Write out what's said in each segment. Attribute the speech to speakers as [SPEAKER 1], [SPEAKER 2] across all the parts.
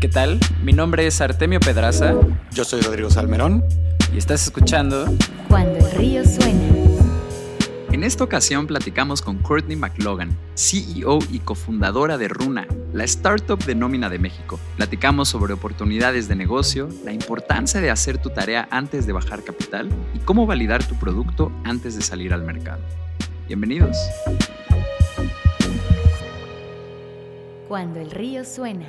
[SPEAKER 1] ¿Qué tal? Mi nombre es Artemio Pedraza.
[SPEAKER 2] Yo soy Rodrigo Salmerón.
[SPEAKER 1] Y estás escuchando
[SPEAKER 3] Cuando el río suena.
[SPEAKER 1] En esta ocasión platicamos con Courtney McLogan, CEO y cofundadora de Runa, la startup de nómina de México. Platicamos sobre oportunidades de negocio, la importancia de hacer tu tarea antes de bajar capital y cómo validar tu producto antes de salir al mercado. Bienvenidos.
[SPEAKER 3] Cuando el río suena.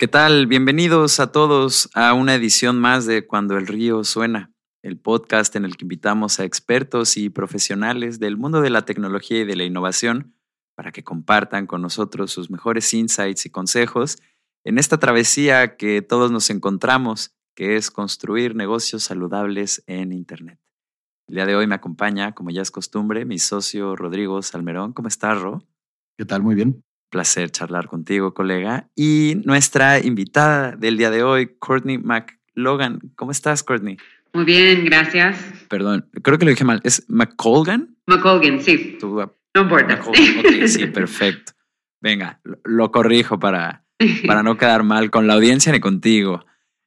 [SPEAKER 1] ¿Qué tal? Bienvenidos a todos a una edición más de Cuando el río suena, el podcast en el que invitamos a expertos y profesionales del mundo de la tecnología y de la innovación para que compartan con nosotros sus mejores insights y consejos en esta travesía que todos nos encontramos, que es construir negocios saludables en Internet. El día de hoy me acompaña, como ya es costumbre, mi socio Rodrigo Salmerón. ¿Cómo estás, Ro?
[SPEAKER 2] ¿Qué tal? Muy bien
[SPEAKER 1] placer charlar contigo, colega. Y nuestra invitada del día de hoy, Courtney McLogan. ¿Cómo estás, Courtney?
[SPEAKER 4] Muy bien, gracias.
[SPEAKER 1] Perdón, creo que lo dije mal. ¿Es McColgan?
[SPEAKER 4] McColgan, sí. no importa.
[SPEAKER 1] sí, perfecto. Venga, lo, corrijo para, para no quedar mal con la audiencia ni contigo.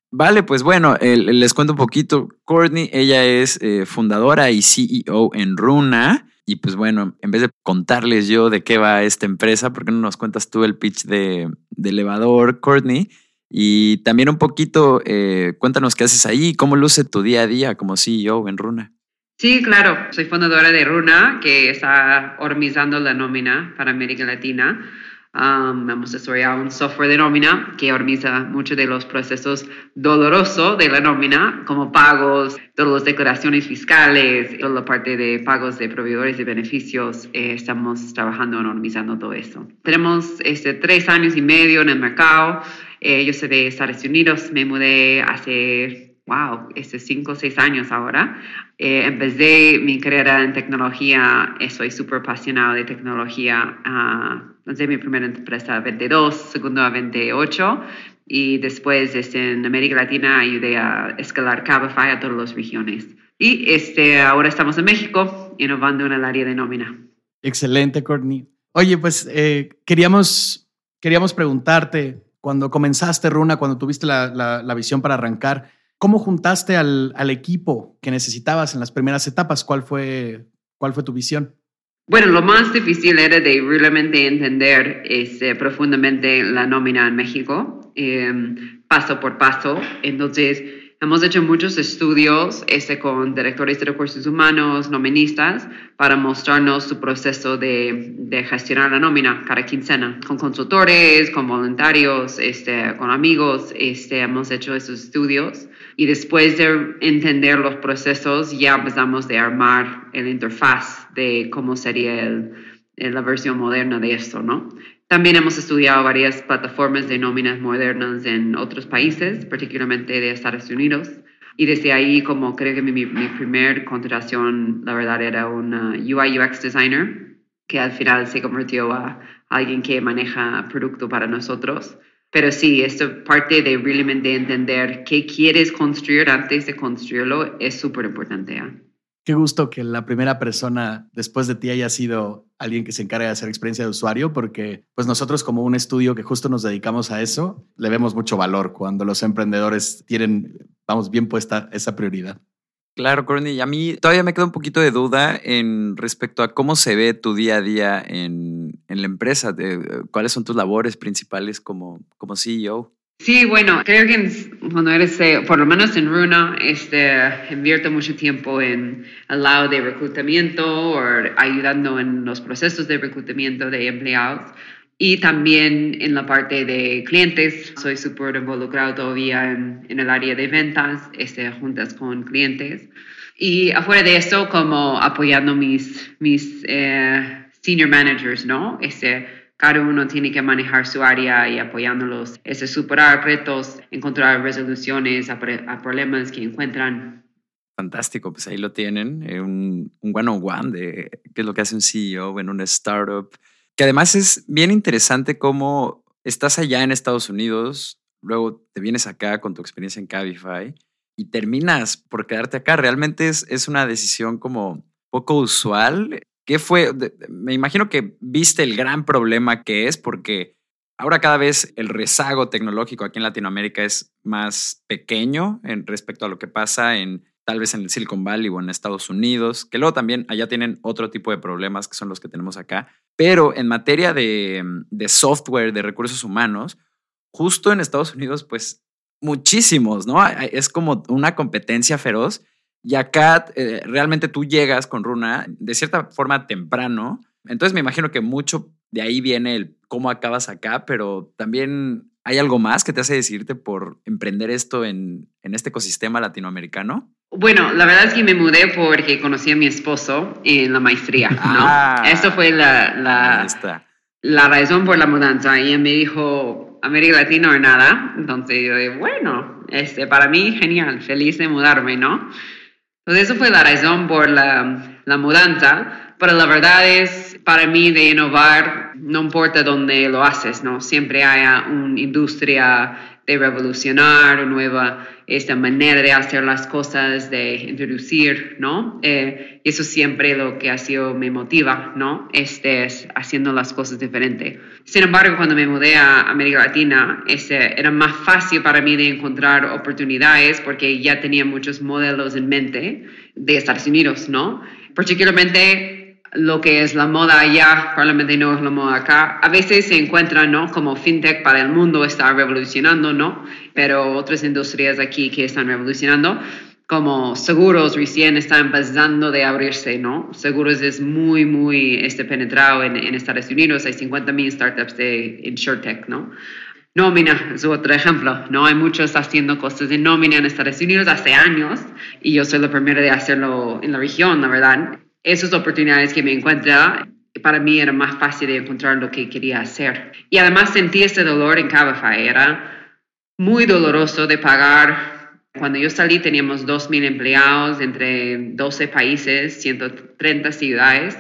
[SPEAKER 1] Vale, pues bueno, les cuento un poquito. Courtney, ella es eh, fundadora y CEO en Runa. Y pues bueno, en vez de contarles yo de qué va esta empresa, ¿por qué no nos cuentas tú el pitch de, elevador, Courtney? Y también un poquito, eh, cuéntanos qué haces ahí, cómo luce tu día a día como CEO en Runa.
[SPEAKER 4] Sí, claro, soy fundadora de Runa, que está organizando la nómina para América Latina. Um, hemos desarrollado un software de nómina que organiza muchos de los procesos dolorosos de la nómina, como pagos, todas las declaraciones fiscales, toda la parte de pagos de proveedores de beneficios. Eh, estamos trabajando en organizando todo eso. Tenemos este, tres años y medio en el mercado. Eh, yo soy de Estados Unidos, me mudé hace wow, este cinco o seis años ahora. Eh, empecé mi carrera en tecnología, soy súper apasionado de tecnología. Uh, mi primera empresa a 22, segunda a 28 y después este, en América Latina ayudé a escalar Cabify a todas las regiones. Y este, ahora estamos en México innovando en el área de nómina.
[SPEAKER 2] Excelente, Courtney. Oye, pues eh, queríamos, queríamos preguntarte, cuando comenzaste Runa, cuando tuviste la, la visión para arrancar, ¿Cómo juntaste al, al, equipo que necesitabas en las primeras etapas? ¿Cuál fue, cuál fue tu visión?
[SPEAKER 4] Bueno, lo más difícil era de realmente entender este, profundamente la nómina en México, em, paso por paso. Entonces, Hemos hecho muchos estudios este, con directores de recursos humanos, noministas, para mostrarnos su proceso de, de, gestionar la nómina cada quincena, con consultores, con voluntarios, este, con amigos. Este, hemos hecho esos estudios y después de entender los procesos ya empezamos a armar el interfaz de cómo sería el, la versión moderna de esto, ¿no? También hemos estudiado varias plataformas de nóminas modernas en otros países, particularmente de Estados Unidos. Y desde ahí, como creo que mi, mi primer contratación, la verdad, era un UI UX designer, que al final se convirtió a alguien que maneja producto para nosotros. Pero sí, esto parte de realmente entender qué quieres construir antes de construirlo es súper importante. ¿eh?
[SPEAKER 2] Qué gusto que la primera persona después de ti haya sido alguien que se encarga de hacer experiencia de usuario, porque pues nosotros como un estudio que justo nos dedicamos a eso, le vemos mucho valor cuando los emprendedores tienen, vamos, bien puesta esa prioridad.
[SPEAKER 1] Claro, Courtney, a mí todavía me queda un poquito de duda en respecto a cómo se ve tu día a día en, en la empresa, de, cuáles son tus labores principales como, como CEO.
[SPEAKER 4] Sí, bueno, creo que cuando eres, eh, por lo menos en Runa, este, invierto mucho tiempo en el lado de reclutamiento o ayudando en los procesos de reclutamiento de empleados y también en la parte de clientes. Soy súper involucrado todavía en, en, el área de ventas, este, juntas con clientes. Y afuera de eso, como apoyando mis, mis eh, senior managers, ¿no? Este, cada uno tiene que manejar su área y apoyándolos, es superar retos, encontrar resoluciones a, problemas que encuentran.
[SPEAKER 1] Fantástico, pues ahí lo tienen, eh, un, un one-on-one de qué es lo que hace un CEO en una startup, que además es bien interesante cómo estás allá en Estados Unidos, luego te vienes acá con tu experiencia en Cabify y terminas por quedarte acá. Realmente es, es una decisión como poco usual ¿Qué fue? Me imagino que viste el gran problema que es porque ahora cada vez el rezago tecnológico aquí en Latinoamérica es más pequeño en respecto a lo que pasa en tal vez en el Silicon Valley o en Estados Unidos, que luego también allá tienen otro tipo de problemas que son los que tenemos acá. Pero en materia de, de software, de recursos humanos, justo en Estados Unidos, pues muchísimos, ¿no? Es como una competencia feroz. Y acá eh, realmente tú llegas con Runa de cierta forma temprano. Entonces me imagino que mucho de ahí viene el cómo acabas acá, pero también hay algo más que te hace decidirte por emprender esto en, en este ecosistema latinoamericano.
[SPEAKER 4] Bueno, la verdad es que me mudé porque conocí a mi esposo en la maestría, ¿no?
[SPEAKER 1] Ah.
[SPEAKER 4] Eso fue la, la, razón por la mudanza. Y él me dijo, América Latina o nada. Entonces yo dije, bueno, este, para mí genial, feliz de mudarme, ¿no? Entonces eso fue la razón por la, mudanza. Pero la verdad es, para mí, de innovar, no importa dónde lo haces, ¿no? Siempre haya una industria de revolucionar, una nueva esta manera de hacer las cosas, de introducir, ¿no? Eh, eso siempre lo que ha sido me motiva, ¿no? Este es haciendo las cosas diferentes. Sin embargo, cuando me mudé a América Latina, este, era más fácil para mí de encontrar oportunidades porque ya tenía muchos modelos en mente de Estados Unidos, ¿no? Particularmente lo que es la moda allá, probablemente no es la moda acá. A veces se encuentra, ¿no? Como fintech para el mundo está revolucionando, ¿no? Pero otras industrias aquí que están revolucionando, como seguros recién están empezando de abrirse, ¿no? Seguros es muy, muy este, penetrado en, en Estados Unidos. Hay 50 mil startups de InsurTech, ¿no? Nómina es otro ejemplo, ¿no? Hay muchos haciendo cosas de nómina en Estados Unidos hace años y yo soy la primera de hacerlo en la región, la verdad esas oportunidades que me encuentra, para mí era más fácil de encontrar lo que quería hacer. Y además sentí ese dolor en Cabify. Era muy doloroso de pagar. Cuando yo salí teníamos 2.000 empleados entre 12 países, 130 ciudades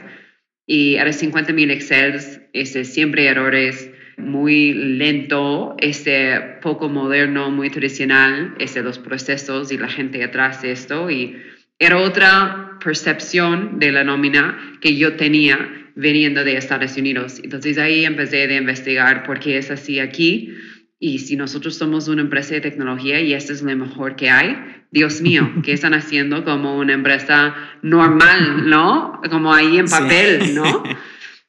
[SPEAKER 4] y era 50.000 Excels, este, siempre errores, muy lento, este, poco moderno, muy tradicional, este, los procesos y la gente atrás de esto. Y era otra percepción de la nómina que yo tenía viniendo de Estados Unidos. Entonces ahí empecé a investigar por qué es así aquí. Y si nosotros somos una empresa de tecnología y esto es lo mejor que hay, Dios mío, ¿qué están haciendo como una empresa normal, no? Como ahí en papel, ¿no?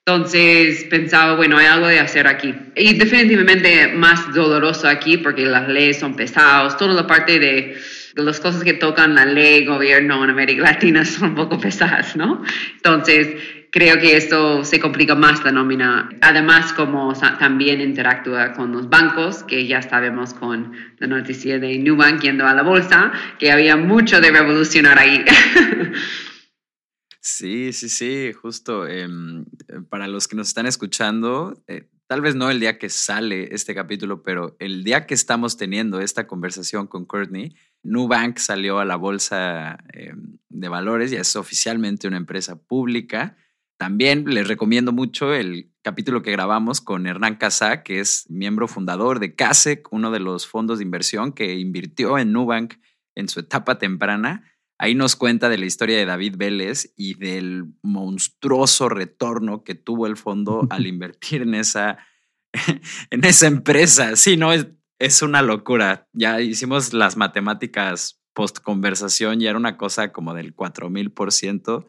[SPEAKER 4] Entonces pensaba, bueno, hay algo de hacer aquí. Y definitivamente más doloroso aquí porque las leyes son pesadas, toda la parte de las cosas que tocan la ley, gobierno en América Latina son un poco pesadas, ¿no? Entonces, creo que esto se complica más la nómina. Además, como también interactúa con los bancos, que ya sabemos con la noticia de Nubank yendo a la bolsa, que había mucho de revolucionar ahí.
[SPEAKER 1] Sí, sí, sí, justo. em, para los que nos están escuchando, eh, tal vez no el día que sale este capítulo, pero el día que estamos teniendo esta conversación con Courtney, Nubank salió a la bolsa em, de valores y es oficialmente una empresa pública. También les recomiendo mucho el capítulo que grabamos con Hernán Casá, que es miembro fundador de CASEC, uno de los fondos de inversión que invirtió en Nubank en su etapa temprana. Ahí nos cuenta de la historia de David Vélez y del monstruoso retorno que tuvo el fondo al invertir en esa, en esa empresa. Sí, no, es, una locura. Ya hicimos las matemáticas post conversación y era una cosa como del 4000%.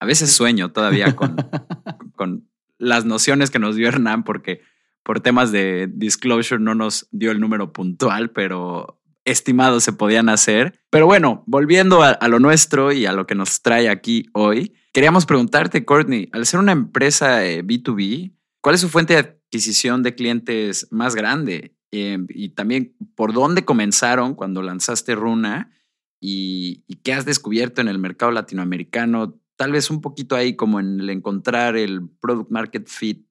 [SPEAKER 1] A veces sueño todavía con, con las nociones que nos dio Hernán, porque por temas de disclosure no nos dio el número puntual, pero estimados se podían hacer. Pero bueno, volviendo a, a, lo nuestro y a lo que nos trae aquí hoy, queríamos preguntarte, Courtney, al ser una empresa eh, B2B, ¿cuál es su fuente de adquisición de clientes más grande? Eh, y también, ¿por dónde comenzaron cuando lanzaste Runa? Y, y, qué has descubierto en el mercado latinoamericano? Tal vez un poquito ahí como en el encontrar el product market fit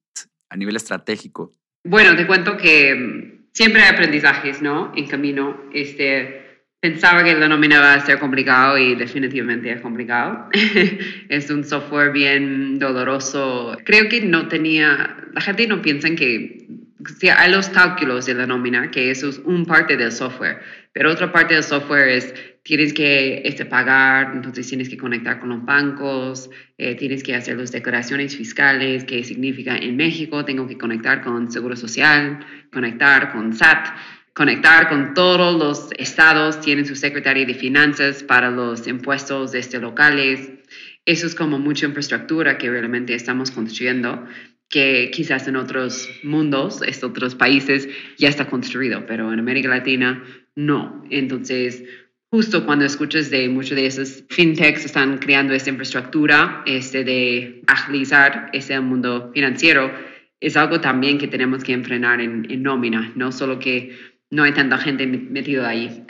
[SPEAKER 1] a nivel estratégico.
[SPEAKER 4] Bueno, te cuento que siempre hay aprendizajes, ¿no? En camino. Este, pensaba que la nómina va a ser complicado y definitivamente es complicado. es un software bien doloroso. Creo que no tenía, la gente no piensa que sí, hay los cálculos de la nómina, que eso es un parte del software, pero otra parte del software es tienes que este, pagar, entonces tienes que conectar con los bancos, eh, tienes que hacer las declaraciones fiscales, que significa en México tengo que conectar con Seguro Social, conectar con SAT, conectar con todos los estados, tienen su secretaria de finanzas para los impuestos este, locales. Eso es como mucha infraestructura que realmente estamos construyendo que quizás en otros mundos, en otros países ya está construido, pero en América Latina no. Entonces, justo cuando escuchas de muchos de esos fintechs están creando esta infraestructura este, de agilizar ese mundo financiero, es algo también que tenemos que enfrenar en, nómina, no solo que no hay tanta gente metida ahí.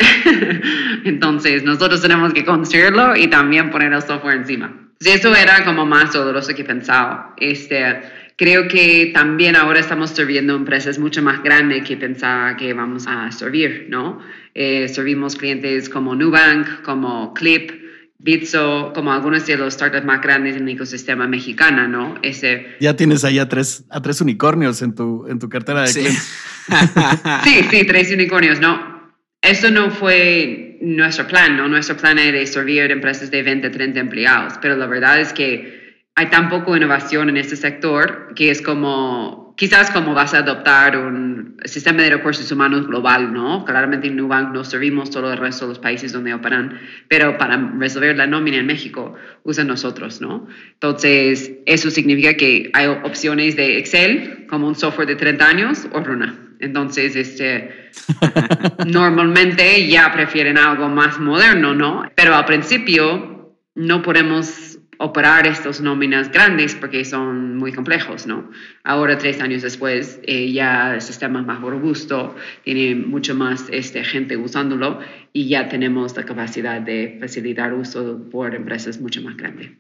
[SPEAKER 4] Entonces, nosotros tenemos que construirlo y también poner el software encima. eso era como más doloroso que pensaba. Este, creo que también ahora estamos sirviendo empresas mucho más grandes que pensaba que vamos a servir, ¿no? Eh, servimos clientes como Nubank, como Clip, Bitso, como algunos de los startups más grandes en el ecosistema mexicano, ¿no? Ese...
[SPEAKER 2] Ya tienes ahí a tres, a tres unicornios en tu, en tu cartera de
[SPEAKER 4] sí.
[SPEAKER 2] clientes.
[SPEAKER 4] sí, sí, tres unicornios, ¿no? Esto no fue nuestro plan, ¿no? Nuestro plan era servir empresas de 20, 30 empleados, pero la verdad es que hay tan poco innovación en este sector que es como quizás como vas a adoptar un sistema de recursos humanos global, ¿no? Claramente en Nubank no servimos todo el resto de los países donde operan, pero para resolver la nómina en México usan nosotros, ¿no? Entonces, eso significa que hay opciones de Excel como un software de 30 años o Runa. Entonces, este, normalmente ya prefieren algo más moderno, ¿no? Pero al principio no podemos operar estos nóminas grandes porque son muy complejos, ¿no? Ahora, tres años después, eh, ya el sistema es más robusto, tiene mucho más este, gente usándolo y ya tenemos la capacidad de facilitar uso por empresas mucho más grandes.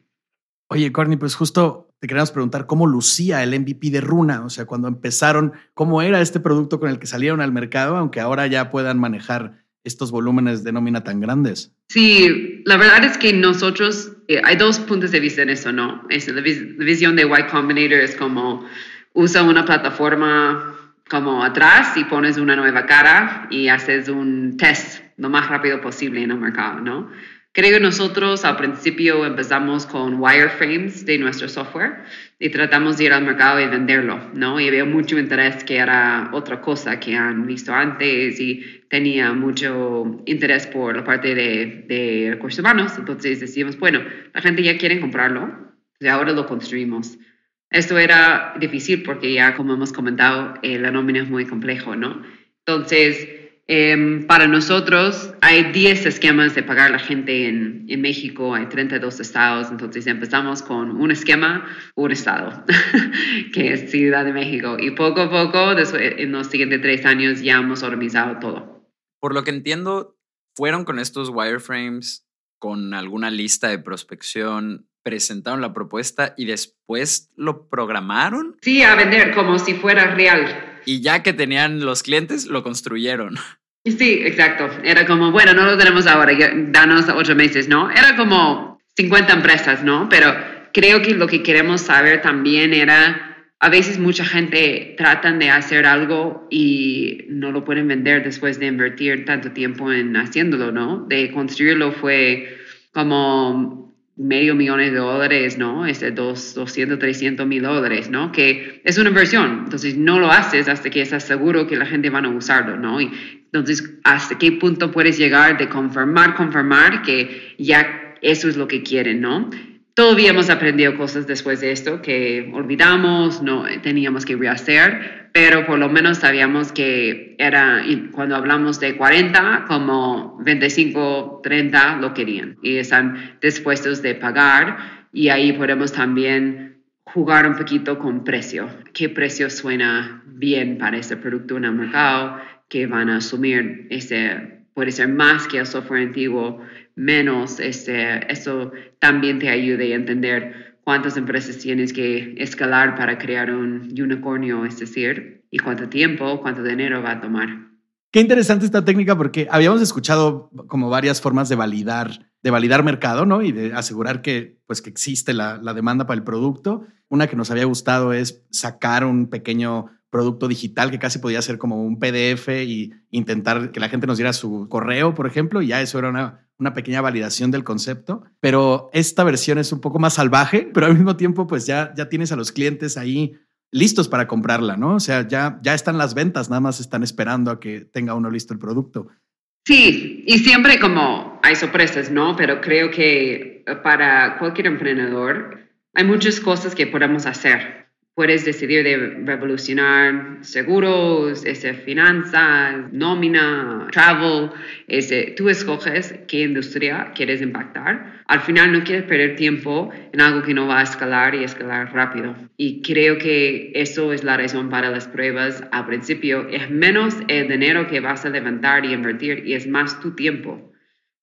[SPEAKER 2] Oye, Corny, pues justo te queríamos preguntar cómo lucía el MVP de Runa, o sea, cuando empezaron, cómo era este producto con el que salieron al mercado, aunque ahora ya puedan manejar estos volúmenes de nómina tan grandes.
[SPEAKER 4] Sí, la verdad es que nosotros, hay dos puntos de vista en eso, ¿no? Es la, vis la, visión de Y Combinator es como usa una plataforma como atrás y pones una nueva cara y haces un test lo más rápido posible en el mercado, ¿no? Creo que nosotros al principio empezamos con wireframes de nuestro software y tratamos de ir al mercado y venderlo, ¿no? Y había mucho interés que era otra cosa que han visto antes y tenía mucho interés por la parte de, de recursos humanos. Entonces decimos, bueno, la gente ya quiere comprarlo, y ahora lo construimos. Esto era difícil porque ya, como hemos comentado, eh, la nómina es muy complejo, ¿no? Entonces, eh, para nosotros hay 10 esquemas de pagar la gente en, en, México, hay 32 estados, entonces empezamos con un esquema, un estado, que es Ciudad de México, y poco a poco, después, en los siguientes tres años, ya hemos organizado todo.
[SPEAKER 1] Por lo que entiendo, fueron con estos wireframes, con alguna lista de prospección, presentaron la propuesta y después lo programaron.
[SPEAKER 4] Sí, a vender como si fuera real.
[SPEAKER 1] Y ya que tenían los clientes, lo construyeron.
[SPEAKER 4] Sí, exacto. Era como, bueno, no lo tenemos ahora, danos ocho meses, ¿no? Era como 50 empresas, ¿no? Pero creo que lo que queremos saber también era, a veces mucha gente tratan de hacer algo y no lo pueden vender después de invertir tanto tiempo en haciéndolo, ¿no? De construirlo fue como medio millón de dólares, ¿no? Este dos, 200, 300 mil dólares, ¿no? Que es una inversión. Entonces, no lo haces hasta que estás seguro que la gente va a usarlo, ¿no? Y entonces, ¿hasta qué punto puedes llegar de confirmar, confirmar que ya eso es lo que quieren, ¿no? Todavía hemos aprendido cosas después de esto que olvidamos, no teníamos que rehacer, pero por lo menos sabíamos que era, cuando hablamos de 40, como 25, 30 lo querían y están dispuestos de pagar y ahí podemos también jugar un poquito con precio. ¿Qué precio suena bien para ese producto en el mercado? que van a asumir ese, puede ser más que el software antiguo, menos, este, eso también te ayuda a entender cuántas empresas tienes que escalar para crear un unicornio, es decir, y cuánto tiempo, cuánto dinero va a tomar.
[SPEAKER 2] Qué interesante esta técnica porque habíamos escuchado como varias formas de validar, de validar mercado, ¿no? Y de asegurar que, pues, que existe la, la demanda para el producto. Una que nos había gustado es sacar un pequeño producto digital que casi podía ser como un PDF y intentar que la gente nos diera su correo, por ejemplo, y ya eso era una, una pequeña validación del concepto. Pero esta versión es un poco más salvaje, pero al mismo tiempo, pues ya, ya tienes a los clientes ahí listos para comprarla, ¿no? O sea, ya, ya están las ventas, nada más están esperando a que tenga uno listo el producto.
[SPEAKER 4] Sí, y siempre como hay sorpresas, ¿no? Pero creo que para cualquier emprendedor hay muchas cosas que podemos hacer puedes decidir de revolucionar seguros, ese, finanzas, nómina, travel, ese, tú escoges qué industria quieres impactar. Al final no quieres perder tiempo en algo que no va a escalar y escalar rápido. Y creo que eso es la razón para las pruebas al principio. Es menos el dinero que vas a levantar y invertir y es más tu tiempo.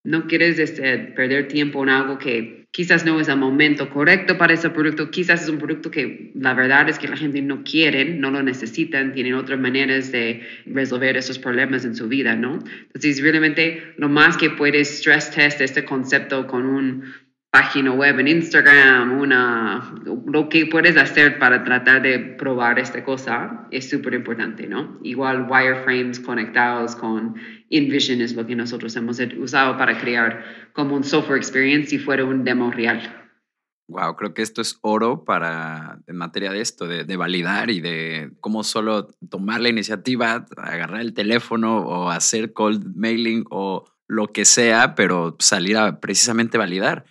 [SPEAKER 4] No quieres este, perder tiempo en algo que quizás no es el momento correcto para ese producto, quizás es un producto que la verdad es que la gente no quiere, no lo necesitan, tienen otras maneras de resolver esos problemas en su vida, ¿no? Entonces, realmente lo más que puedes stress test este concepto con un página web en Instagram, una, lo que puedes hacer para tratar de probar esta cosa es súper importante, ¿no? Igual wireframes conectados con InVision es lo que nosotros hemos usado para crear como un software experience si fuera un demo real.
[SPEAKER 1] Wow, creo que esto es oro para en materia de esto, de, de, validar y de cómo solo tomar la iniciativa, agarrar el teléfono o hacer cold mailing o lo que sea, pero salir a precisamente validar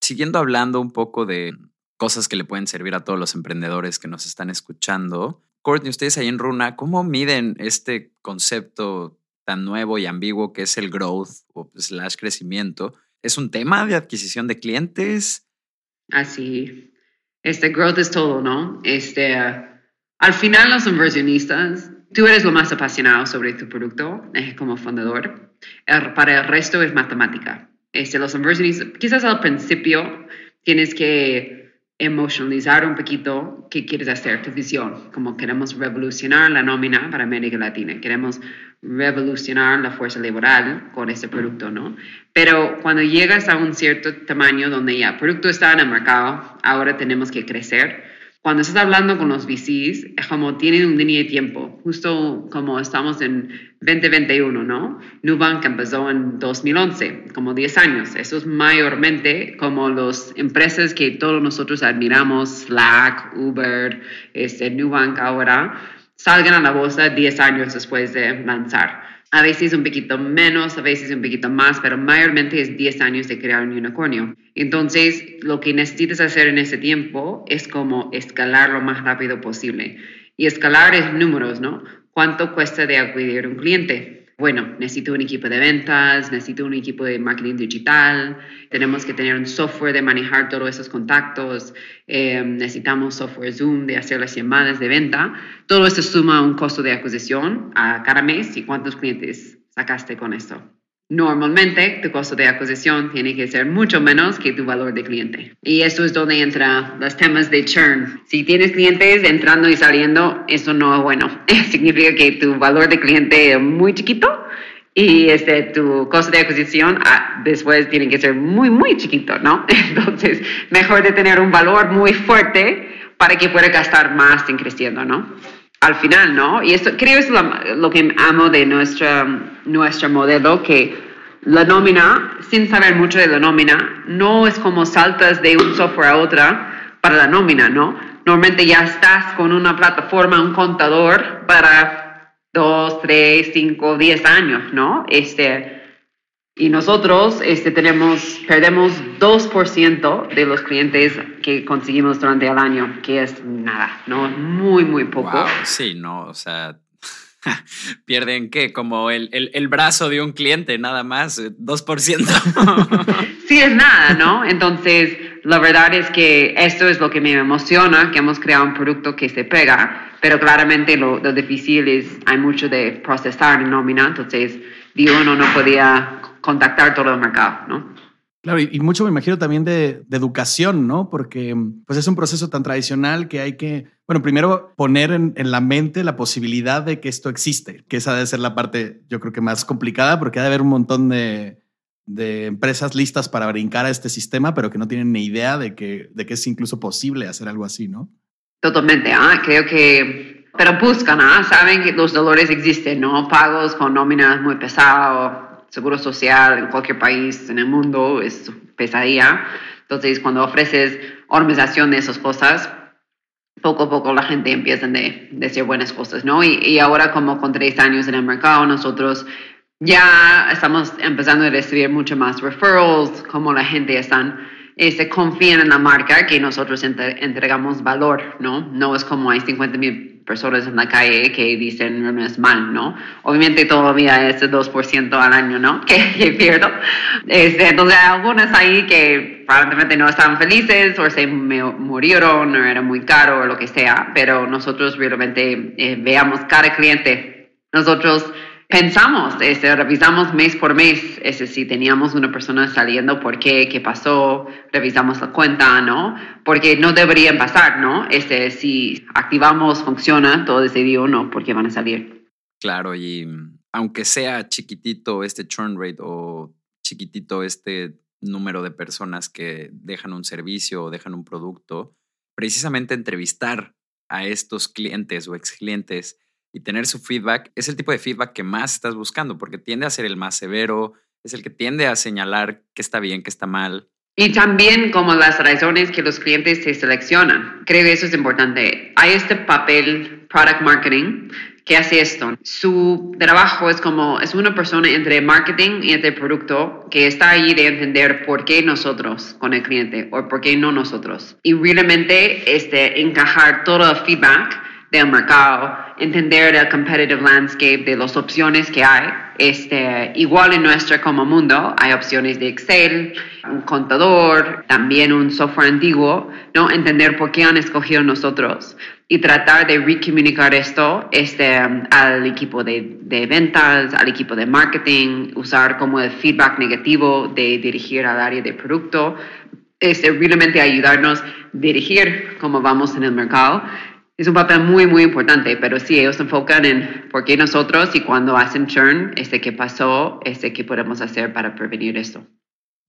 [SPEAKER 1] siguiendo hablando un poco de cosas que le pueden servir a todos los emprendedores que nos están escuchando, Courtney, ustedes ahí en Runa, ¿cómo miden este concepto tan nuevo y ambiguo que es el growth o slash crecimiento? ¿Es un tema de adquisición de clientes?
[SPEAKER 4] Así, este growth es todo, ¿no? Este, al final los inversionistas, tú eres lo más apasionado sobre tu producto eh, como fundador. para el resto es matemática. Este, los inversionistas, quizás al principio tienes que emocionalizar un poquito qué quieres hacer, tu visión, como queremos revolucionar la nómina para América Latina, queremos revolucionar la fuerza laboral con este producto, ¿no? Pero cuando llegas a un cierto tamaño donde ya el producto está en el mercado, ahora tenemos que crecer, cuando estás hablando con los VCs, es como tienen un línea de tiempo, justo como estamos en 2021, ¿no? Nubank empezó en 2011, como 10 años. Eso es mayormente como las empresas que todos nosotros admiramos, Slack, Uber, este, Nubank ahora, salgan a la bolsa 10 años después de lanzar a veces un poquito menos, a veces un poquito más, pero mayormente es 10 años de crear un unicornio. Entonces, lo que necesitas hacer en ese tiempo es como escalar lo más rápido posible. Y escalar es números, ¿no? ¿Cuánto cuesta de acudir un cliente? Bueno, necesito un equipo de ventas, necesito un equipo de marketing digital, tenemos que tener un software de manejar todos esos contactos, eh, necesitamos software Zoom de hacer las llamadas de venta. Todo esto suma un costo de adquisición a cada mes y cuántos clientes sacaste con esto. Normalmente tu costo de adquisición tiene que ser mucho menos que tu valor de cliente. Y eso es donde entran los temas de churn. Si tienes clientes entrando y saliendo, eso no es bueno. Significa que tu valor de cliente es muy chiquito y este, tu costo de adquisición ah, después tiene que ser muy, muy chiquito, ¿no? Entonces, mejor tener un valor muy fuerte para que pueda gastar más en creciendo, ¿no? Al final, ¿no? Y eso creo es lo, que amo de nuestra, nuestro modelo, que la nómina, sin saber mucho de la nómina, no es como saltas de un software a otra para la nómina, ¿no? Normalmente ya estás con una plataforma, un contador para dos, tres, cinco, diez años, ¿no? Este, y nosotros este, tenemos, perdemos 2% de los clientes que conseguimos durante el año, que es nada, ¿no? Muy, muy poco.
[SPEAKER 1] sí, no, o sea, pierden qué, como el, el, el, brazo de un cliente, nada más, 2%.
[SPEAKER 4] sí, es nada, ¿no? Entonces, la verdad es que esto es lo que me emociona, que hemos creado un producto que se pega, pero claramente lo, lo difícil es, hay mucho de procesar en nómina, entonces, digo, uno no podía contactar todo el mercado, ¿no?
[SPEAKER 2] Claro, y, mucho me imagino también de, educación, ¿no? Porque pues es un proceso tan tradicional que hay que, bueno, primero poner en, la mente la posibilidad de que esto existe, que esa debe ser la parte, yo creo que más complicada, porque ha de haber un montón de, de empresas listas para brincar a este sistema, pero que no tienen ni idea de que, de que es incluso posible hacer algo así, ¿no?
[SPEAKER 4] Totalmente. Ah, creo que pero buscan, ¿ah? saben que los dolores existen, ¿no? Pagos con nóminas muy pesados, seguro social en cualquier país en el mundo es pesadilla. Entonces, cuando ofreces organización de esas cosas, poco a poco la gente empieza a de, decir buenas cosas, ¿no? Y, y, ahora como con tres años en el mercado, nosotros ya estamos empezando a recibir mucho más referrals, como la gente están, eh, se confían en la marca que nosotros entregamos valor, ¿no? No es como hay 50 mil personas en la calle que dicen no es mal, ¿no? Obviamente todavía es el 2% al año, ¿no? Que, pierdo. Este, entonces hay algunas ahí que aparentemente no estaban felices o se murieron o era muy caro o lo que sea, pero nosotros realmente eh, veamos cada cliente. Nosotros pensamos, este, revisamos mes por mes, este, si teníamos una persona saliendo, por qué, qué pasó, revisamos la cuenta, ¿no? Porque no deberían pasar, ¿no? Este, si activamos, funciona, todo ese día o no, porque van a salir.
[SPEAKER 1] Claro, y aunque sea chiquitito este churn rate o chiquitito este número de personas que dejan un servicio o dejan un producto, precisamente entrevistar a estos clientes o ex clientes y tener su feedback es el tipo de feedback que más estás buscando, porque tiende a ser el más severo, es el que tiende a señalar qué está bien, qué está mal.
[SPEAKER 4] Y también como las razones que los clientes se seleccionan. Creo que eso es importante. Hay este papel product marketing que hace esto. Su trabajo es como, es una persona entre marketing y entre producto que está ahí de entender por qué nosotros con el cliente o por qué no nosotros. Y realmente este, encajar todo el feedback del mercado, entender el competitive landscape de las opciones que hay. Este, igual en nuestro como mundo hay opciones de Excel, un contador, también un software antiguo, ¿no? Entender por qué han escogido nosotros y tratar de recomunicar esto este, al equipo de, de, ventas, al equipo de marketing, usar como el feedback negativo de dirigir al área de producto, este, realmente ayudarnos a dirigir cómo vamos en el mercado es un papel muy, muy importante, pero sí, ellos se enfocan en por qué nosotros y cuando hacen churn, este qué pasó, este qué podemos hacer para prevenir esto.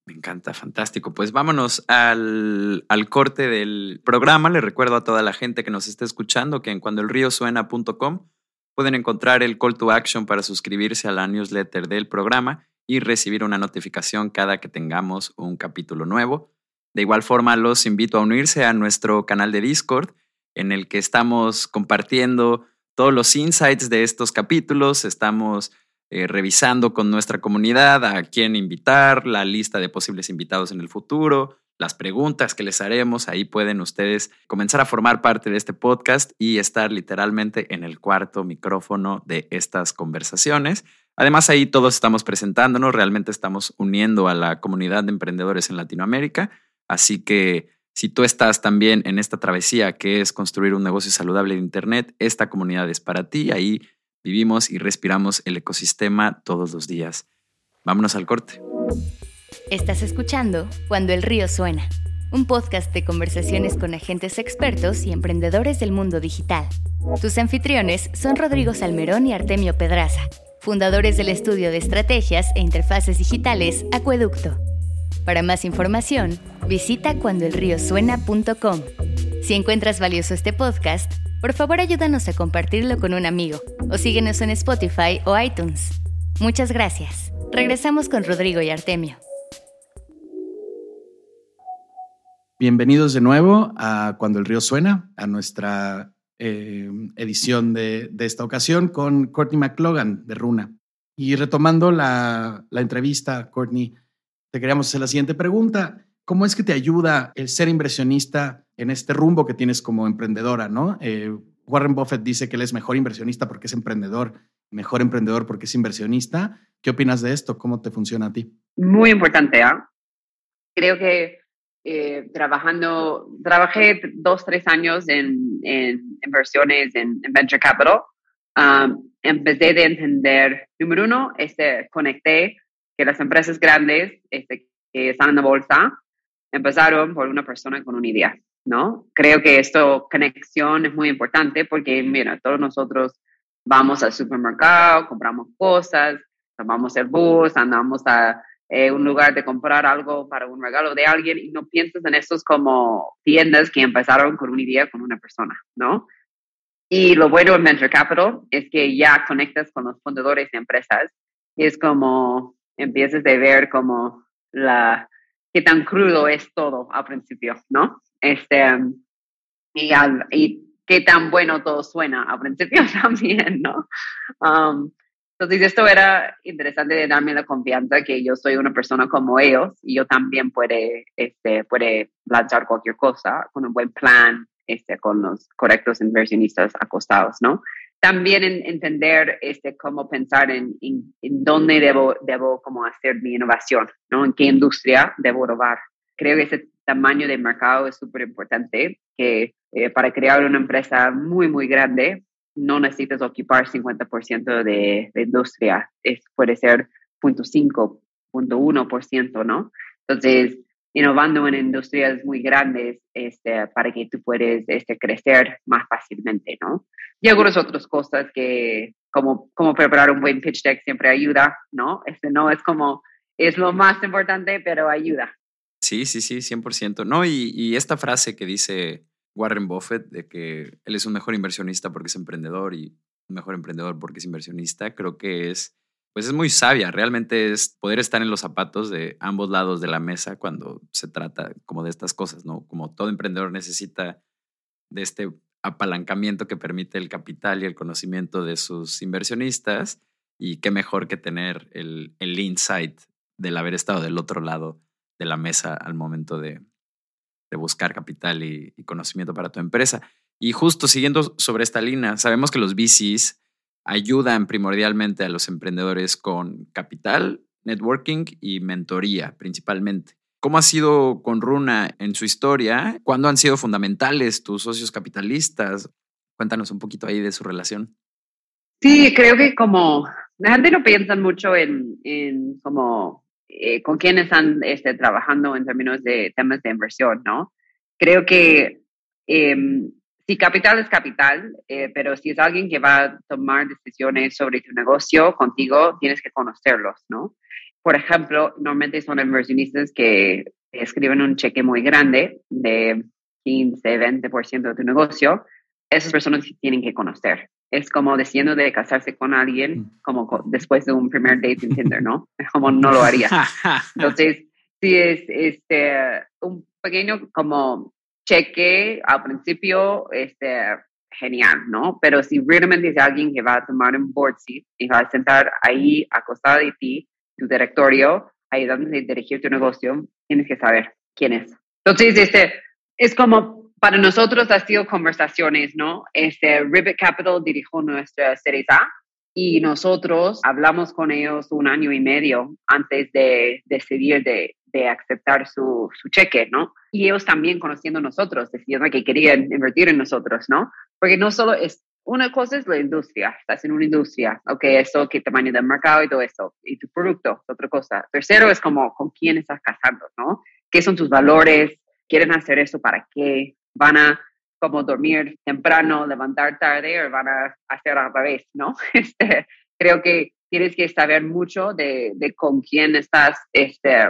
[SPEAKER 1] Me encanta, fantástico. Pues vámonos al, al, corte del programa. Le recuerdo a toda la gente que nos está escuchando que en cuandoelriosuena.com pueden encontrar el call to action para suscribirse a la newsletter del programa y recibir una notificación cada que tengamos un capítulo nuevo. De igual forma, los invito a unirse a nuestro canal de Discord en el que estamos compartiendo todos los insights de estos capítulos, estamos eh, revisando con nuestra comunidad a quién invitar, la lista de posibles invitados en el futuro, las preguntas que les haremos. Ahí pueden ustedes comenzar a formar parte de este podcast y estar literalmente en el cuarto micrófono de estas conversaciones. Además, ahí todos estamos presentándonos, realmente estamos uniendo a la comunidad de emprendedores en Latinoamérica. Así que si tú estás también en esta travesía que es construir un negocio saludable de Internet, esta comunidad es para ti. Ahí vivimos y respiramos el ecosistema todos los días. Vámonos al corte.
[SPEAKER 3] Estás escuchando Cuando el río suena, un podcast de conversaciones con agentes expertos y emprendedores del mundo digital. Tus anfitriones son Rodrigo Salmerón y Artemio Pedraza, fundadores del estudio de estrategias e interfaces digitales Acueducto. Para más información, visita cuandoelriosuena.com. Si encuentras valioso este podcast, por favor ayúdanos a compartirlo con un amigo o síguenos en Spotify o iTunes. Muchas gracias. Regresamos con Rodrigo y Artemio.
[SPEAKER 2] Bienvenidos de nuevo a Cuando el río suena, a nuestra eh, edición de, esta ocasión con Courtney McLogan de Runa. Y retomando la, la entrevista, Courtney, te queríamos hacer la siguiente pregunta. ¿Cómo es que te ayuda el ser inversionista en este rumbo que tienes como emprendedora? ¿no? Eh, Warren Buffett dice que él es mejor inversionista porque es emprendedor, mejor emprendedor porque es inversionista. ¿Qué opinas de esto? ¿Cómo te funciona a ti?
[SPEAKER 4] Muy importante. ¿ah? Creo que eh, trabajando, trabajé dos, tres años en, inversiones en, venture capital. Um, empecé de entender, número uno, este, conecté que las empresas grandes este, que están en la bolsa empezaron por una persona con una idea, ¿no? Creo que esto, conexión es muy importante porque, mira, todos nosotros vamos al supermercado, compramos cosas, tomamos el bus, andamos a eh, un lugar de comprar algo para un regalo de alguien y no piensas en estos como tiendas que empezaron con una idea con una persona, ¿no? Y lo bueno en Venture Capital es que ya conectas con los fundadores de empresas y es como empiezas a ver como la, qué tan crudo es todo al principio, ¿no? Este, y, y qué tan bueno todo suena al principio también, ¿no? Um, entonces, esto era interesante de darme la confianza que yo soy una persona como ellos y yo también puede, este, puede lanzar cualquier cosa con un buen plan, este, con los correctos inversionistas acostados, ¿no? También entender este, cómo pensar en, en, dónde debo, debo como hacer mi innovación, ¿no? En qué industria debo robar. Creo que ese tamaño de mercado es súper importante, que eh, para crear una empresa muy, muy grande, no necesitas ocupar 50% de, de industria, es, puede ser 0.5, 0.1%, ¿no? Entonces, innovando en industrias muy grandes este, para que tú puedas este, crecer más fácilmente, ¿no? Y algunas otras cosas que, como, como preparar un buen pitch deck siempre ayuda, ¿no? Este no es como, es lo más importante, pero ayuda.
[SPEAKER 1] Sí, sí, sí, 100%. No, y, y esta frase que dice Warren Buffett, de que él es un mejor inversionista porque es emprendedor y un mejor emprendedor porque es inversionista, creo que es, pues es muy sabia. Realmente es poder estar en los zapatos de ambos lados de la mesa cuando se trata como de estas cosas, ¿no? Como todo emprendedor necesita de este apalancamiento que permite el capital y el conocimiento de sus inversionistas y qué mejor que tener el, el insight del haber estado del otro lado de la mesa al momento de, de buscar capital y, conocimiento para tu empresa. Y justo siguiendo sobre esta línea, sabemos que los VCs ayudan primordialmente a los emprendedores con capital, networking y mentoría principalmente. ¿Cómo ha sido con Runa en su historia? ¿Cuándo han sido fundamentales tus socios capitalistas? Cuéntanos un poquito ahí de su relación.
[SPEAKER 4] Sí, creo que como la gente no piensa mucho en, en como eh, con quién están este, trabajando en términos de temas de inversión, ¿no? Creo que em, si capital es capital, eh, pero si es alguien que va a tomar decisiones sobre tu negocio contigo, tienes que conocerlos, ¿no? Por ejemplo, normalmente son inversionistas que escriben un cheque muy grande de 15, 20% de tu negocio. Esas personas tienen que conocer es como diciendo de casarse con alguien mm. como después de un primer date en Tinder, ¿no? Como no lo haría. Entonces, sí es este, un pequeño como cheque al principio, este, genial, ¿no? Pero si realmente es alguien que va a tomar un board seat y va a sentar ahí acostado de ti, tu directorio, ayudándote a dirigir tu negocio, tienes que saber quién es. Entonces, este, es como para nosotros ha sido conversaciones, ¿no? Este, Ribbit Capital dirigió nuestra Series A y nosotros hablamos con ellos un año y medio antes de decidir de, de aceptar su, su, cheque, ¿no? Y ellos también conociendo nosotros, decidiendo que querían invertir en nosotros, ¿no? Porque no solo es, una cosa es la industria, estás en una industria, ok, eso, qué tamaño del mercado y todo eso, y tu producto, otra cosa. Tercero es como con quién estás casando, ¿no? ¿Qué son tus valores? ¿Quieren hacer eso para qué? van a como dormir temprano, levantar tarde o van a hacer al revés, ¿no? Este, creo que tienes que saber mucho de, de con quién estás este,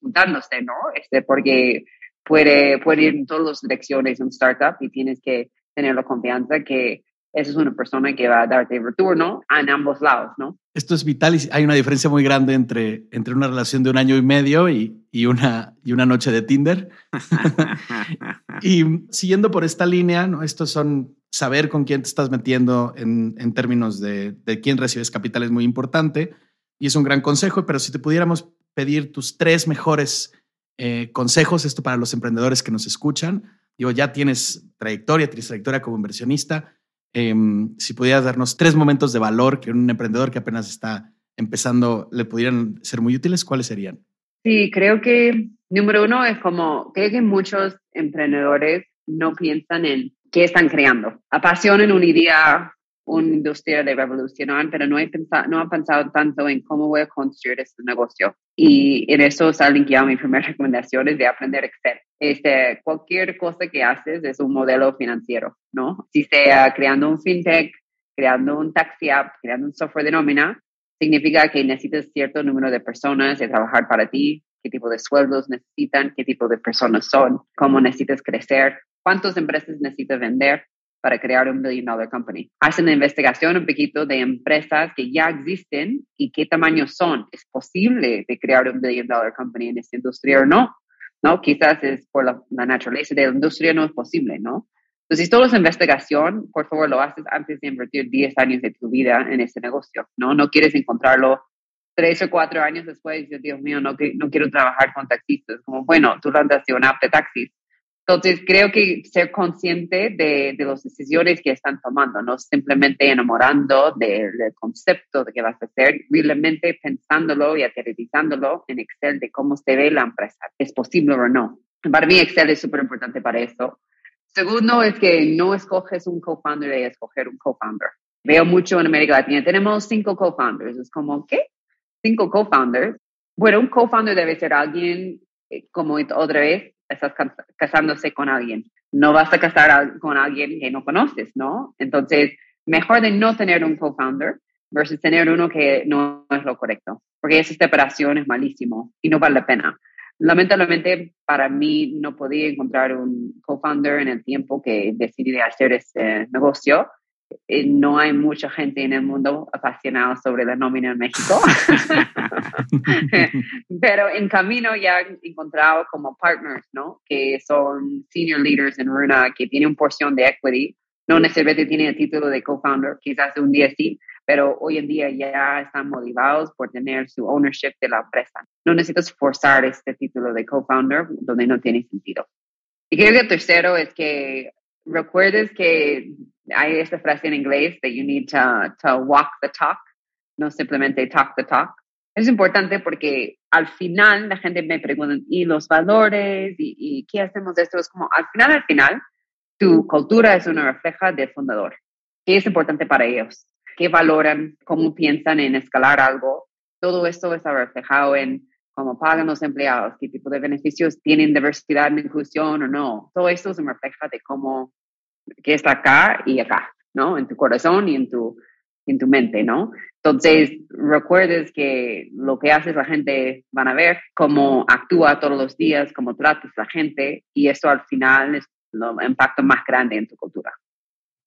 [SPEAKER 4] juntándose, ¿no? Este, porque puede, puede ir en todas las direcciones un startup y tienes que tener la confianza que esa es una persona que va a darte retorno en ambos lados, ¿no?
[SPEAKER 2] Esto es vital y hay una diferencia muy grande entre, entre una relación de un año y medio y, y una, y una noche de Tinder. y siguiendo por esta línea, ¿no? Estos son saber con quién te estás metiendo en, en términos de, de quién recibes capital es muy importante y es un gran consejo, pero si te pudiéramos pedir tus tres mejores eh, consejos, esto para los emprendedores que nos escuchan, digo, ya tienes trayectoria, tienes trayectoria como inversionista, Em, si pudieras darnos tres momentos de valor que un emprendedor que apenas está empezando le pudieran ser muy útiles, ¿cuáles serían?
[SPEAKER 4] Sí, creo que número uno es como, creo que muchos emprendedores no piensan en qué están creando. Apasionan una idea, una industria de revolucionar, pero no, he pensado, han pensado tanto en cómo voy a construir este negocio. Y en eso salen ya mis primeras recomendaciones de aprender Excel. Este, cualquier cosa que haces es un modelo financiero, ¿no? Si sea creando un fintech, creando un taxi app, creando un software de nómina, significa que necesitas cierto número de personas de trabajar para ti, qué tipo de sueldos necesitan, qué tipo de personas son, cómo necesitas crecer, cuántas empresas necesitas vender para crear un billion dollar company. Hacen una investigación un poquito de empresas que ya existen y qué tamaño son. ¿Es posible de crear un billion dollar company en esta industria o no? ¿No? Quizás es por la, naturaleza de la industria no es posible, ¿no? Entonces, si todo es investigación, por favor, lo haces antes de invertir 10 años de tu vida en ese negocio, ¿no? No quieres encontrarlo tres o cuatro años después Dios mío, no, no quiero trabajar con taxistas. Como, bueno, tú lanzaste una app de taxis, entonces, creo que ser consciente de, de las decisiones que están tomando, no simplemente enamorando del, concepto de qué vas a hacer, realmente pensándolo y aterrizándolo en Excel de cómo se ve la empresa, es posible o no. Para mí, Excel es súper importante para eso. Segundo es que no escoges un co-founder de escoger un co-founder. Veo mucho en América Latina, tenemos cinco co-founders. Es como, ¿qué? Cinco co-founders. Bueno, un co-founder debe ser alguien, eh, como otra vez, estás casándose con alguien. No vas a casar con alguien que no conoces, ¿no? Entonces, mejor de no tener un co-founder versus tener uno que no es lo correcto, porque esa separación es malísimo y no vale la pena. Lamentablemente, para mí no podía encontrar un co-founder en el tiempo que decidí hacer ese negocio no hay mucha gente en el mundo apasionada sobre la nómina en México, pero en camino ya he encontrado como partners, ¿no? Que son senior leaders en Runa, que tienen porción de equity, no necesariamente tienen el título de co-founder, quizás un día sí, pero hoy en día ya están motivados por tener su ownership de la empresa. No necesitas forzar este título de co-founder donde no tiene sentido. Y creo que el tercero es que recuerdes que hay esta frase en inglés that you need to, to walk the talk, no simplemente talk the talk. Es importante porque al final la gente me pregunta, ¿y los valores? ¿Y, y qué hacemos de esto? Es como, al final, al final, tu cultura es una refleja del fundador. ¿Qué es importante para ellos? ¿Qué valoran? ¿Cómo piensan en escalar algo? Todo esto está reflejado en cómo pagan los empleados, qué tipo de beneficios tienen diversidad inclusión o no. Todo esto se refleja de cómo que está acá y acá, ¿no? En tu corazón y en tu, en tu mente, ¿no? Entonces, recuerdes que lo que haces la gente van a ver, cómo actúa todos los días, cómo tratas a la gente y eso al final es el impacto más grande en tu cultura.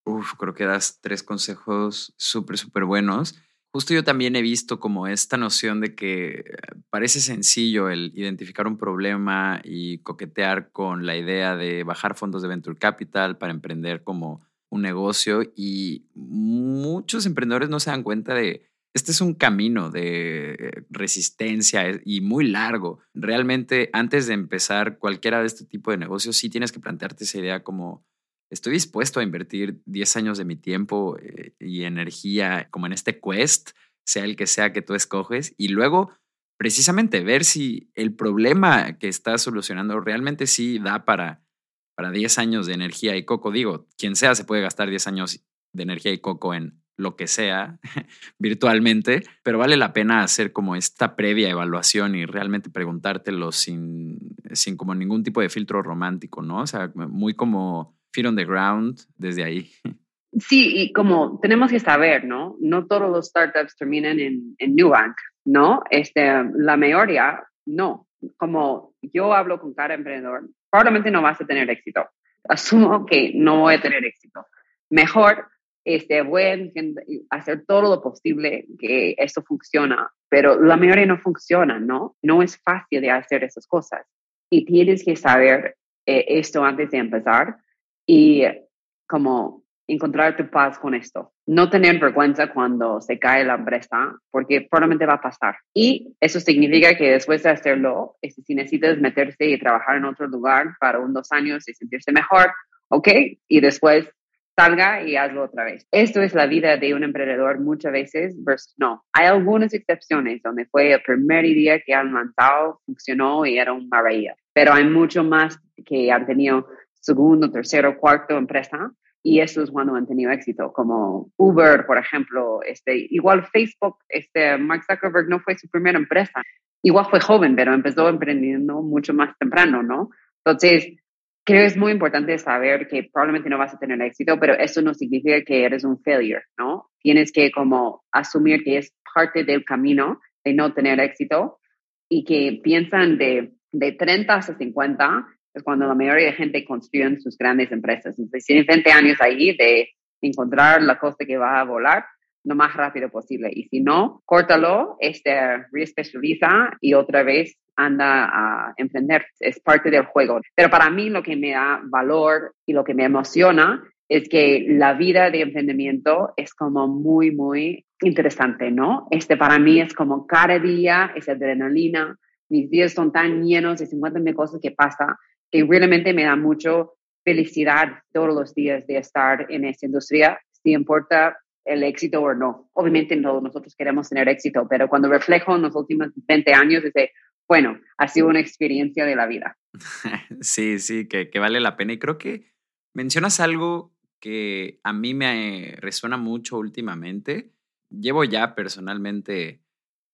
[SPEAKER 1] Uf, creo que das tres consejos súper, súper buenos. Justo yo también he visto como esta noción de que parece sencillo el identificar un problema y coquetear con la idea de bajar fondos de venture capital para emprender como un negocio y muchos emprendedores no se dan cuenta de este es un camino de resistencia y muy largo. Realmente antes de empezar cualquiera de este tipo de negocios sí tienes que plantearte esa idea como estoy dispuesto a invertir 10 años de mi tiempo eh, y energía como en este quest, sea el que sea que tú escoges, y luego precisamente ver si el problema que estás solucionando realmente sí da para, para 10 años de energía y coco. Digo, quien sea se puede gastar 10 años de energía y coco en lo que sea virtualmente, pero vale la pena hacer como esta previa evaluación y realmente preguntártelo sin, sin como ningún tipo de filtro romántico, ¿no? O sea, muy como feet on the ground desde ahí.
[SPEAKER 4] Sí, y como tenemos que saber, ¿no? No todos los startups terminan en, en Nubank, ¿no? Este, la mayoría, no. Como yo hablo con cada emprendedor, probablemente no vas a tener éxito. Asumo que no voy a tener éxito. Mejor este, voy a hacer todo lo posible que esto funciona, pero la mayoría no funciona, ¿no? No es fácil de hacer esas cosas. Y tienes que saber eh, esto antes de empezar y como encontrar tu paz con esto. No tener vergüenza cuando se cae la empresa, porque probablemente va a pasar. Y eso significa que después de hacerlo, este, si necesitas meterse y trabajar en otro lugar para un dos años y sentirse mejor, ok, y después salga y hazlo otra vez. Esto es la vida de un emprendedor muchas veces versus no. Hay algunas excepciones donde fue el primer día que han lanzado, funcionó y era un maravilla, pero hay mucho más que han tenido segundo, tercero, cuarto empresa y eso es cuando han tenido éxito, como Uber, por ejemplo, este, igual Facebook, este, Mark Zuckerberg no fue su primera empresa, igual fue joven, pero empezó emprendiendo mucho más temprano, ¿no? Entonces, creo que es muy importante saber que probablemente no vas a tener éxito, pero eso no significa que eres un failure, ¿no? Tienes que como asumir que es parte del camino de no tener éxito y que piensan de, de 30 a 50 es cuando la mayoría de gente construye sus grandes empresas. Entonces, tienen 20 años ahí de encontrar la costa que va a volar lo más rápido posible. Y si no, córtalo, este, reespecializa y otra vez anda a emprender. Es parte del juego. Pero para mí lo que me da valor y lo que me emociona es que la vida de emprendimiento es como muy, muy interesante, ¿no? Este para mí es como cada día es adrenalina. Mis días son tan llenos de 50 mil cosas que pasa que realmente me da mucho felicidad todos los días de estar en esta industria, si importa el éxito o no. Obviamente no, nosotros queremos tener éxito, pero cuando reflejo en los últimos 20 años, dice, bueno, ha sido una experiencia de la vida.
[SPEAKER 1] Sí, sí, que, que vale la pena. Y creo que mencionas algo que a mí me resuena mucho últimamente. Llevo ya personalmente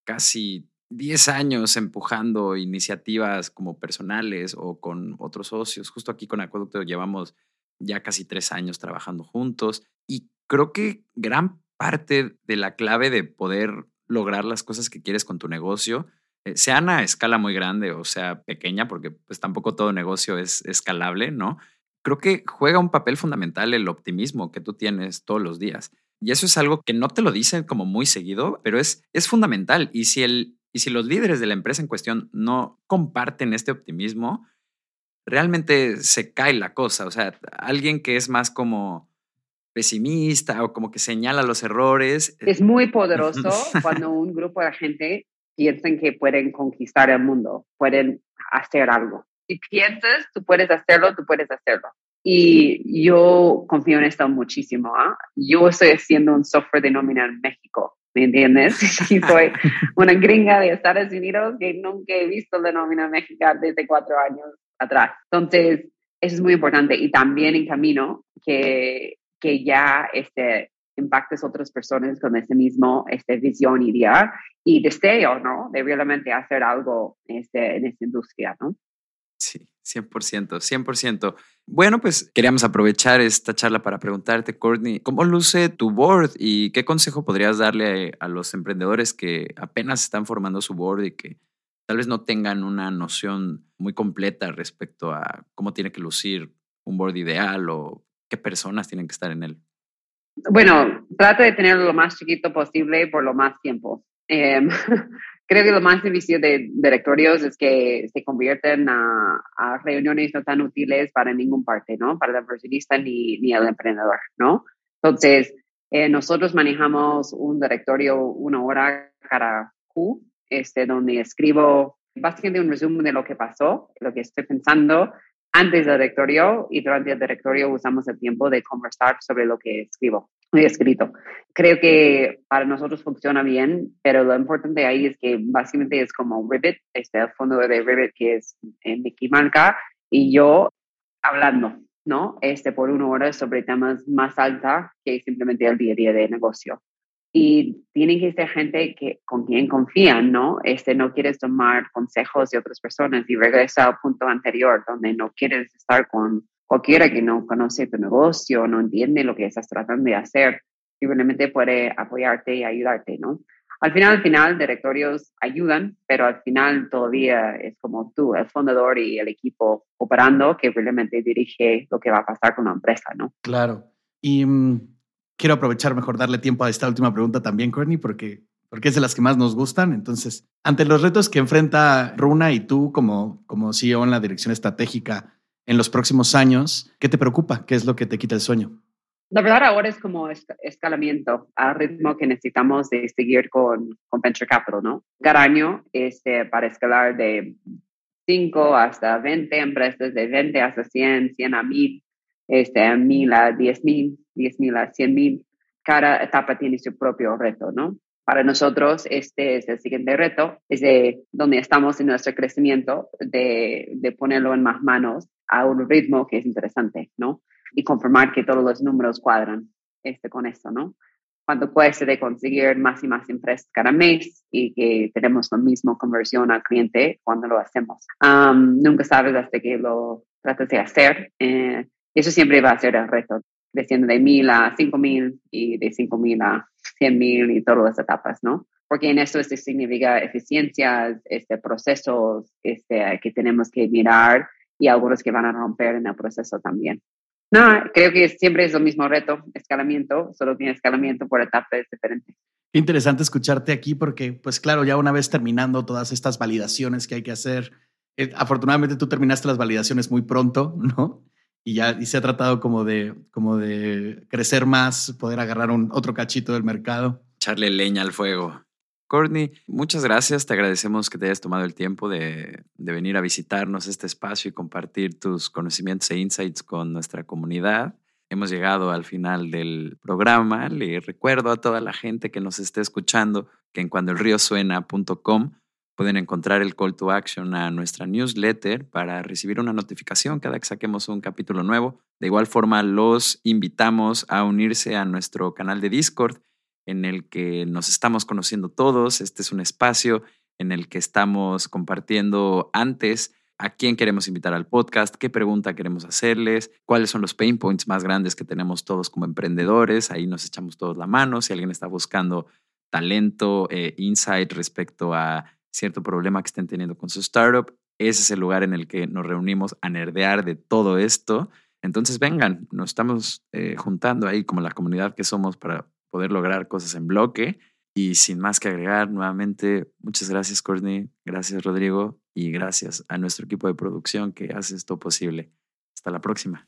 [SPEAKER 1] casi 10 años empujando iniciativas como personales o con otros socios. Justo aquí con Acueducto llevamos ya casi tres años trabajando juntos y creo que gran parte de la clave de poder lograr las cosas que quieres con tu negocio, eh, sean a escala muy grande o sea pequeña, porque pues tampoco todo negocio es escalable, ¿no? Creo que juega un papel fundamental el optimismo que tú tienes todos los días. Y eso es algo que no te lo dicen como muy seguido, pero es, es fundamental. Y si, el, y si los líderes de la empresa en cuestión no comparten este optimismo, realmente se cae la cosa. O sea, alguien que es más como pesimista o como que señala los errores.
[SPEAKER 4] Eh, es muy poderoso cuando un grupo de gente piensan que pueden conquistar el mundo, pueden hacer algo. Si piensas, tú puedes hacerlo, tú puedes hacerlo. Y yo confío en esto muchísimo. ¿ah? Yo estoy haciendo un software de nómina en México, ¿me entiendes? Y soy una gringa de Estados Unidos que nunca he visto la nómina mexicana desde cuatro años atrás. Entonces, eso es muy importante. Y también en camino que, que ya este, impactes otras personas con ese mismo este, visión y idea y deseo, ¿no? De realmente hacer algo este, en esta industria, ¿no?
[SPEAKER 1] Sí, 100%, 100%. Bueno, pues queríamos aprovechar esta charla para preguntarte, Courtney, ¿cómo luce tu board y qué consejo podrías darle a los emprendedores que apenas están formando su board y que tal vez no tengan una noción muy completa respecto a cómo tiene que lucir un board ideal o qué personas tienen que estar en él?
[SPEAKER 4] Bueno, trata de tenerlo lo más chiquito posible por lo más tiempo. Em, creo que lo más difícil de directorios es que se convierten a, reuniones no tan útiles para ningún parte, ¿no? Para el inversionista ni, ni el emprendedor, ¿no? Entonces, eh, nosotros manejamos un directorio una hora cada Q, este, donde escribo básicamente un resumen de lo que pasó, lo que estoy pensando antes del directorio y durante el directorio usamos el tiempo de conversar sobre lo que escribo, escrito. Creo que para nosotros funciona bien, pero lo importante ahí es que básicamente es como Ribbit, este el fondo de Ribbit que es en Mickey Manca y yo hablando, ¿no? Este por una hora sobre temas más alta que simplemente el día a día de negocio y tienen que ser gente que, con quien confían, ¿no? Este, no quieres tomar consejos de otras personas y regresa al punto anterior, donde no quieres estar con cualquiera que no conoce tu negocio, no entiende lo que estás tratando de hacer, simplemente puede apoyarte y ayudarte, ¿no? Al final, al final, directorios ayudan, pero al final todavía es como tú, el fundador y el equipo operando que realmente dirige lo que va a pasar con la empresa, ¿no?
[SPEAKER 2] Claro. Y mm, quiero aprovechar mejor darle tiempo a esta última pregunta también, Courtney, porque, porque es de las que más nos gustan. Entonces, ante los retos que enfrenta Runa y tú como, como CEO en la dirección estratégica en los próximos años, ¿qué te preocupa? ¿Qué es lo que te quita el sueño?
[SPEAKER 4] La verdad ahora es como escalamiento al ritmo que necesitamos de seguir con, con Venture Capital, ¿no? Cada año este, para escalar de 5 hasta 20 empresas, de 20 hasta 100, 100 a 1000, este, a 1000 a 10,000 10 mil a 100 mil, cada etapa tiene su propio reto, ¿no? Para nosotros, este es el siguiente reto, es de donde estamos en nuestro crecimiento, de, de ponerlo en más manos a un ritmo que es interesante, ¿no? Y confirmar que todos los números cuadran este, con esto, ¿no? Cuánto cuesta de conseguir más y más empresas cada mes y que tenemos la misma conversión al cliente cuando lo hacemos. nunca sabes hasta que lo tratas de hacer. Eh, eso siempre va a ser el reto creciendo de mil a cinco mil y de cinco mil a cien mil y todas las etapas, ¿no? Porque en esto este significa eficiencias, este, procesos este, que tenemos que mirar y algunos que van a romper en el proceso también. No, creo que siempre es el mismo reto, escalamiento, solo tiene escalamiento por etapas diferentes.
[SPEAKER 2] Interesante escucharte aquí porque, pues claro, ya una vez terminando todas estas validaciones que hay que hacer, eh, afortunadamente tú terminaste las validaciones muy pronto, ¿no? Y ya y se ha tratado como de, como de crecer más, poder agarrar un, otro cachito del mercado.
[SPEAKER 1] Echarle leña al fuego. Courtney, muchas gracias. Te agradecemos que te hayas tomado el tiempo de, de, venir a visitarnos este espacio y compartir tus conocimientos e insights con nuestra comunidad. Hemos llegado al final del programa. Le recuerdo a toda la gente que nos esté escuchando que en cuandoelriosuena.com pueden encontrar el call to action a nuestra newsletter para recibir una notificación cada que saquemos un capítulo nuevo. De igual forma, los invitamos a unirse a nuestro canal de Discord en el que nos estamos conociendo todos. Este es un espacio en el que estamos compartiendo antes a quién queremos invitar al podcast, qué pregunta queremos hacerles, cuáles son los pain points más grandes que tenemos todos como emprendedores. Ahí nos echamos todos la mano. Si alguien está buscando talento, eh, insight respecto a cierto problema que estén teniendo con su startup, ese es el lugar en el que nos reunimos a nerdear de todo esto. Entonces vengan, nos estamos eh, juntando ahí como la comunidad que somos para poder lograr cosas en bloque. Y sin más que agregar, nuevamente, muchas gracias Courtney, gracias Rodrigo y gracias a nuestro equipo de producción que hace esto posible. Hasta la próxima.